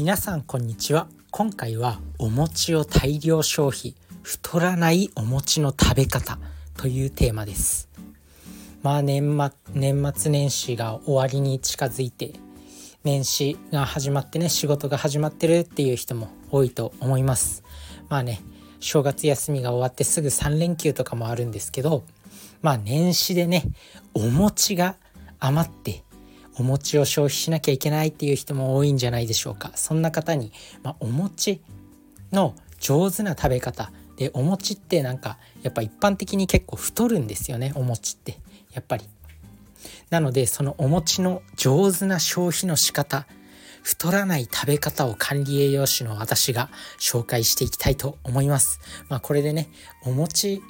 皆さんこんにちは。今回はお餅を大量消費太らないお餅の食べ方というテーマです。まあ年末年末年始が終わりに近づいて年始が始まってね仕事が始まってるっていう人も多いと思います。まあね正月休みが終わってすぐ3連休とかもあるんですけどまあ年始でねお餅が余ってお餅を消費しなきゃいけないっていう人も多いんじゃないでしょうか。そんな方に、まあ、お餅の上手な食べ方。でお餅ってなんかやっぱ一般的に結構太るんですよねお餅って。やっぱり。なのでそのお餅の上手な消費の仕方太らない食べ方を管理栄養士の私が紹介していきたいと思います。まあこれでねお餅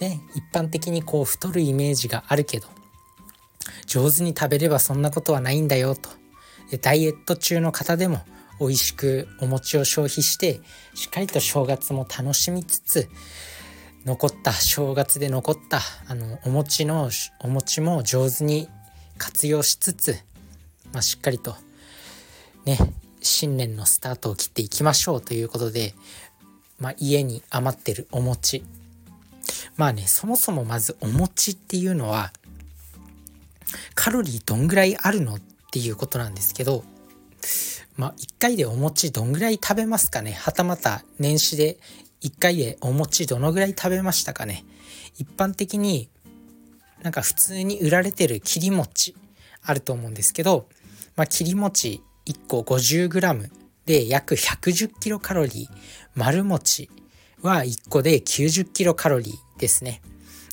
ね一般的にこう太るイメージがあるけど上手に食べればそんなことはないんだよと。ダイエット中の方でも美味しくお餅を消費してしっかりと正月も楽しみつつ残った正月で残ったあのお餅のお餅も上手に活用しつつ、まあ、しっかりとね新年のスタートを切っていきましょうということで、まあ、家に余ってるお餅。まあねそもそもまずお餅っていうのはカロリーどんぐらいあるのっていうことなんですけどまあ1回でお餅どんぐらい食べますかね。はたまた年始で1回でお餅どのぐらい食べましたかね。一般的になんか普通に売られてる切り餅あると思うんですけど、まあ、切り餅1個 50g で約110キロカロリー。丸餅は1個で90キロカロリーですね。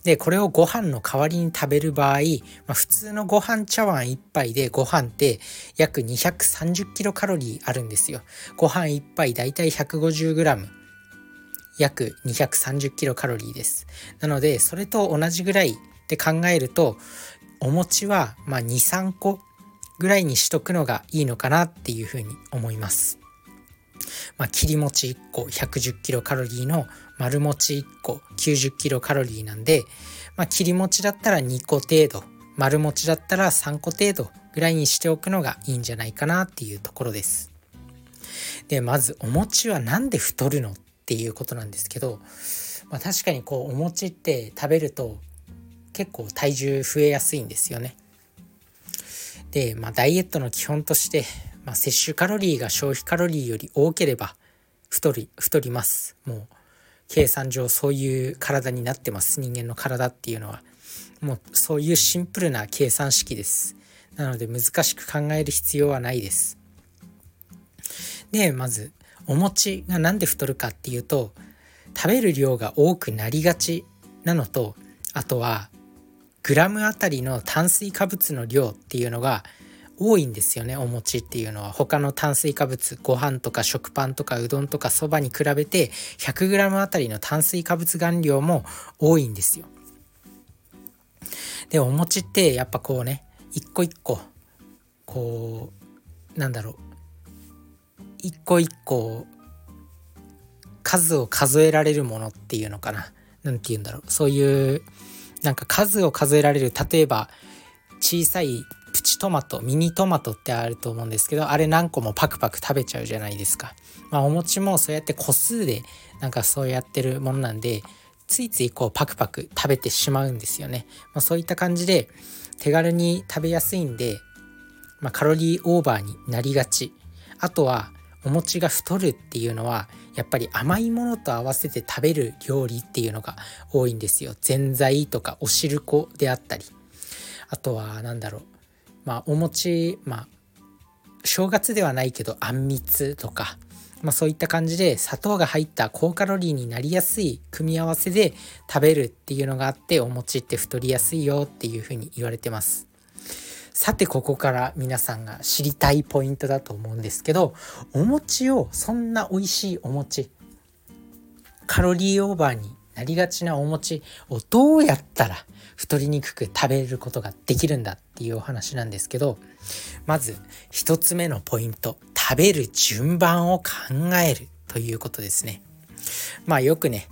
で、これをご飯の代わりに食べる場合、まあ、普通のご飯茶碗1杯でご飯って約230キロカロリーあるんですよ。ご飯1杯だいたい150グラム。約230キロカロリーです。なので、それと同じぐらいで考えると、お餅はまあ2、3個ぐらいにしとくのがいいのかなっていうふうに思います。まあ、切り餅1個110キロカロリーの丸餅1個90キロカロリーなんで、まあ、切り餅だったら2個程度丸餅だったら3個程度ぐらいにしておくのがいいんじゃないかなっていうところです。でまずお餅は何で太るのっていうことなんですけど、まあ、確かにこうお餅って食べると結構体重増えやすいんですよね。で、まあ、ダイエットの基本として、まあ、摂取カロリーが消費カロリーより多ければ太り太ります。もう計算上そういう体になってます。人間の体っていうのは。もうそういうシンプルな計算式です。なので難しく考える必要はないです。でまずお餅が何で太るかっていうと食べる量が多くなりがちなのとあとはグラムあたりの炭水化物の量っていうのが多いんですよねお餅っていうのは。他の炭水化物ご飯とか食パンとかうどんとかそばに比べて 100g あたりの炭水化物含量も多いんですよ。でお餅ってやっぱこうね一個一個こうなんだろう。一個一個数を数えられるものっていうのかな。何て言うんだろう。そういうなんか数を数えられる例えば小さいプチトマトミニトマトってあると思うんですけどあれ何個もパクパク食べちゃうじゃないですか。まあ、お餅もそうやって個数でなんかそうやってるものなんでついついこうパクパク食べてしまうんですよね。まあ、そういった感じで手軽に食べやすいんで、まあ、カロリーオーバーになりがち。あとはお餅が太るっていうのはやっぱり甘いものと合わせて食べる料理っていうのが多いんですよ。ぜんざいとかお汁粉であったり。あとは何だろうまあお餅まあ正月ではないけどあんみつとか、まあ、そういった感じで砂糖が入った高カロリーになりやすい組み合わせで食べるっていうのがあってお餅って太りやすいよっていうふうに言われてます。さてここから皆さんが知りたいポイントだと思うんですけどお餅をそんな美味しいお餅カロリーオーバーになりがちなお餅をどうやったら太りにくく食べることができるんだっていうお話なんですけどまず1つ目のポイント食べる順番を考えるということですね。まあよくね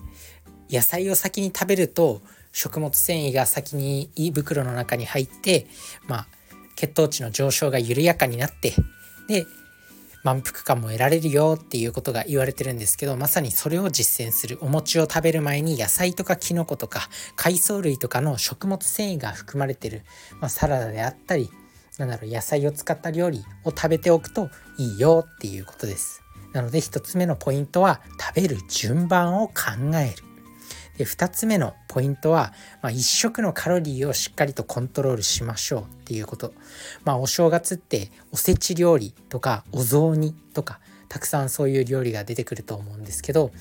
野菜を先に食べると食物繊維が先に胃袋の中に入ってまあ血糖値の上昇が緩やかになってで満腹感も得られるよっていうことが言われてるんですけどまさにそれを実践するお餅を食べる前に野菜とかきのことか海藻類とかの食物繊維が含まれてる、まあ、サラダであったりなんだろう野菜を使った料理を食べておくといいよっていうことです。なので1つ目のポイントは食べる順番を考える。で2つ目のポイントは、まあ、1食のカロリーをしっかりとコントロールしましょうっていうこと。まあ、お正月っておせち料理とかお雑煮とかたくさんそういう料理が出てくると思うんですけど、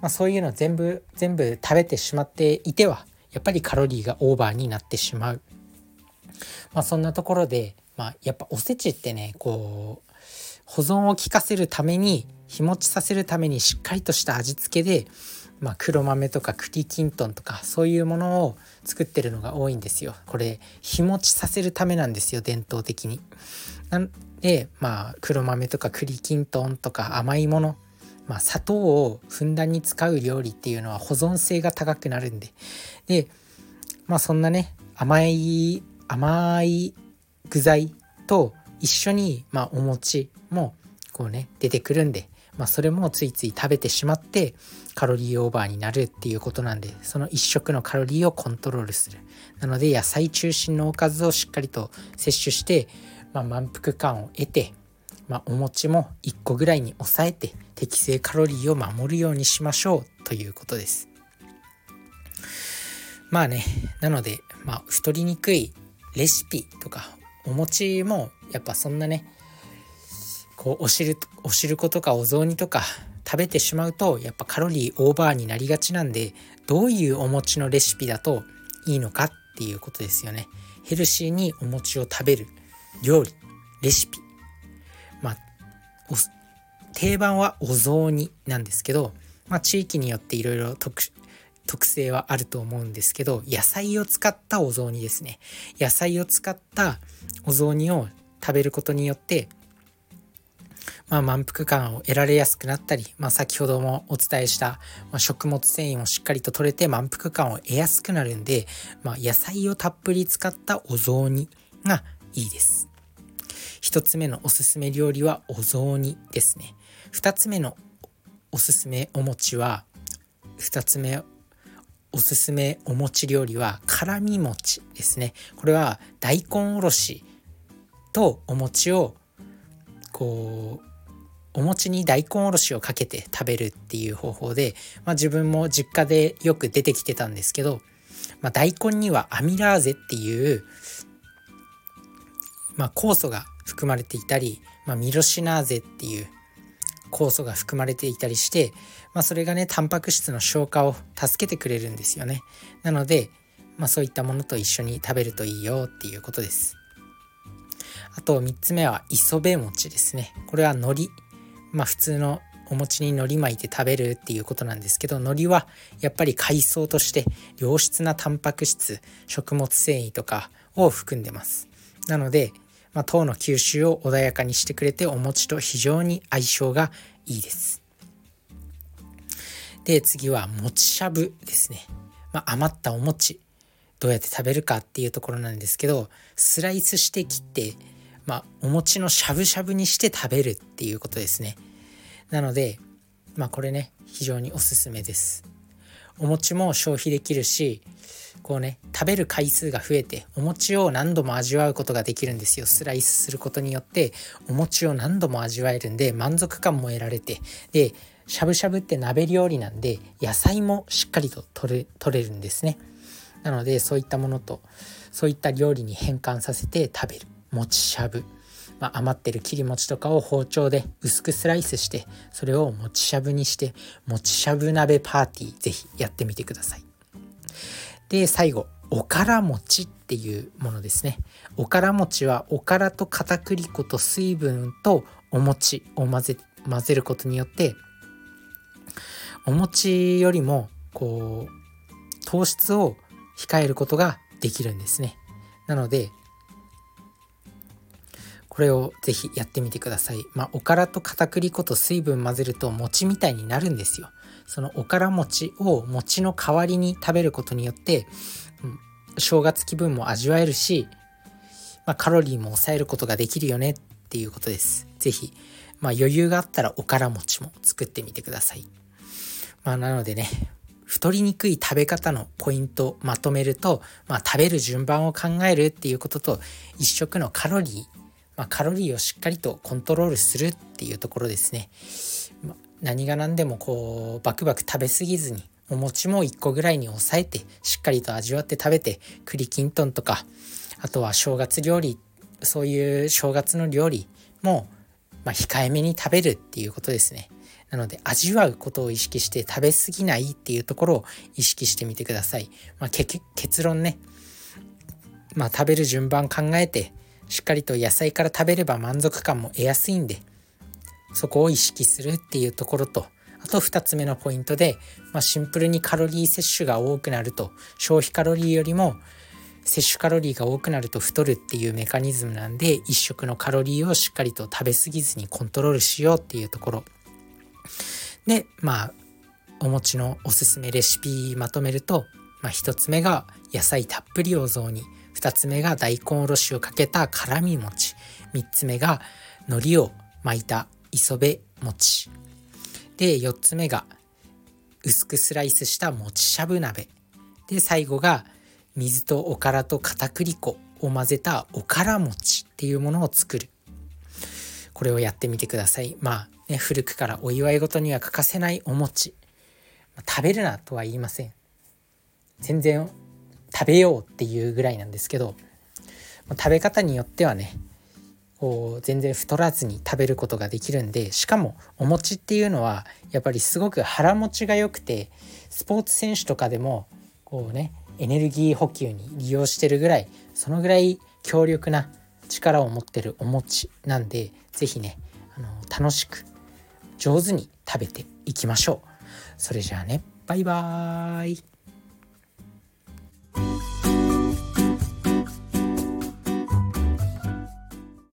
まあ、そういうの全部全部食べてしまっていてはやっぱりカロリーがオーバーになってしまう。まあ、そんなところで、まあ、やっぱおせちってねこう保存を効かせるために日持ちさせるためにしっかりとした味付けでまあ、黒豆とか栗きんとんとかそういうものを作ってるのが多いんですよ。これ日持ちさせるためなんですよ伝統的に。なんでまあ黒豆とか栗きんとんとか甘いもの、まあ、砂糖をふんだんに使う料理っていうのは保存性が高くなるんででまあそんなね甘い甘い具材と一緒に、まあ、お餅もこうね出てくるんでまあ、それもついつい食べてしまってカロリーオーバーになるっていうことなんでその1食のカロリーをコントロールする。なので野菜中心のおかずをしっかりと摂取して、まあ、満腹感を得て、まあ、お餅も1個ぐらいに抑えて適正カロリーを守るようにしましょうということです。まあねなので、まあ、太りにくいレシピとかお餅もやっぱそんなねこうお汁お汁粉とかお雑煮とか食べてしまうとやっぱカロリーオーバーになりがちなんでどういうお餅のレシピだといいのかっていうことですよね。ヘルシーにお餅を食べる料理レシピ。まあ定番はお雑煮なんですけど、まあ、地域によっていろいろ特性はあると思うんですけど野菜を使ったお雑煮ですね。野菜を使ったお雑煮を食べることによってまあ、満腹感を得られやすくなったり、まあ、先ほどもお伝えした、まあ、食物繊維もしっかりと取れて満腹感を得やすくなるんで、ま、野菜をたっぷり使ったお雑煮がいいです。1つ目のおすすめ料理はお雑煮ですね。2つ目のおすすめお餅は2つ目おすすめお餅料理は辛み餅ですね。これは大根おろしとお餅をこうお餅に大根おろしをかけて食べるっていう方法で、まあ、自分も実家でよく出てきてたんですけど、まあ、大根にはアミラーゼっていう、まあ、酵素が含まれていたり、まあ、ミロシナーゼっていう酵素が含まれていたりして、まあ、それがねタンパク質の消化を助けてくれるんですよね。なので、まあ、そういったものと一緒に食べるといいよっていうことです。あと3つ目は磯辺餅ですね。これは海苔。まあ普通のお餅に海苔巻いて食べるっていうことなんですけど海苔はやっぱり海藻として良質なタンパク質食物繊維とかを含んでます。なので、まあ、糖の吸収を穏やかにしてくれてお餅と非常に相性がいいです。で次は餅しゃぶですね、まあ、余ったお餅どうやって食べるかっていうところなんですけどスライスして切ってまあ、お餅のしゃぶしゃぶにして食べるっていうことですね。なので、まあこれね、非常におすすめです。お餅も消費できるし、こうね、食べる回数が増えて、お餅を何度も味わうことができるんですよ。スライスすることによって、お餅を何度も味わえるんで、満足感も得られて、で、しゃぶしゃぶって鍋料理なんで、野菜もしっかりと取れ取れるんですね。なので、そういったものと、そういった料理に変換させて食べる。餅しゃぶ、まあ、余ってる切り餅とかを包丁で薄くスライスしてそれを餅しゃぶにして餅しゃぶ鍋パーティーぜひやってみてください。で最後おから餅っていうものですね。おから餅はおからと片栗粉と水分とお餅を混ぜ混ぜることによってお餅よりもこう糖質を控えることができるんですね。なのでこれをぜひやってみてください。まあ、おからと片栗粉と水分混ぜると餅みたいになるんですよ。そのおから餅を餅の代わりに食べることによって、うん、正月気分も味わえるし、まあ、カロリーも抑えることができるよねっていうことです。ぜひ、まあ余裕があったらおから餅も作ってみてください。まあなのでね、太りにくい食べ方のポイントまとめると、まあ、食べる順番を考えるっていうことと一食のカロリー、まあ、カロリーをしっかりとコントロールするっていうところですね、まあ、何が何でもこうバクバク食べ過ぎずにお餅も1個ぐらいに抑えてしっかりと味わって食べて栗きんとんとかあとは正月料理そういう正月の料理も、まあ、控えめに食べるっていうことですね。なので味わうことを意識して食べ過ぎないっていうところを意識してみてください。まあ、結論ね、まあ、食べる順番考えてしっかりと野菜から食べれば満足感も得やすいんでそこを意識するっていうところとあと2つ目のポイントで、まあ、シンプルにカロリー摂取が多くなると消費カロリーよりも摂取カロリーが多くなると太るっていうメカニズムなんで1食のカロリーをしっかりと食べ過ぎずにコントロールしようっていうところ。でまあお餅のおすすめレシピまとめると、まあ、1つ目が野菜たっぷりお雑煮2つ目が大根おろしをかけた辛み餅。3つ目が海苔を巻いた磯辺餅。で4つ目が薄くスライスした餅しゃぶ鍋。で最後が水とおからと片栗粉を混ぜたおから餅っていうものを作る。これをやってみてください。まあね古くからお祝い事には欠かせないお餅。食べるなとは言いません。全然食べようっていうぐらいなんですけど食べ方によってはねこう全然太らずに食べることができるんでしかもお餅っていうのはやっぱりすごく腹持ちが良くてスポーツ選手とかでもこうねエネルギー補給に利用してるぐらいそのぐらい強力な力を持ってるお餅なんで是非ねあの楽しく上手に食べていきましょう。それじゃあねバイバーイ Thank you.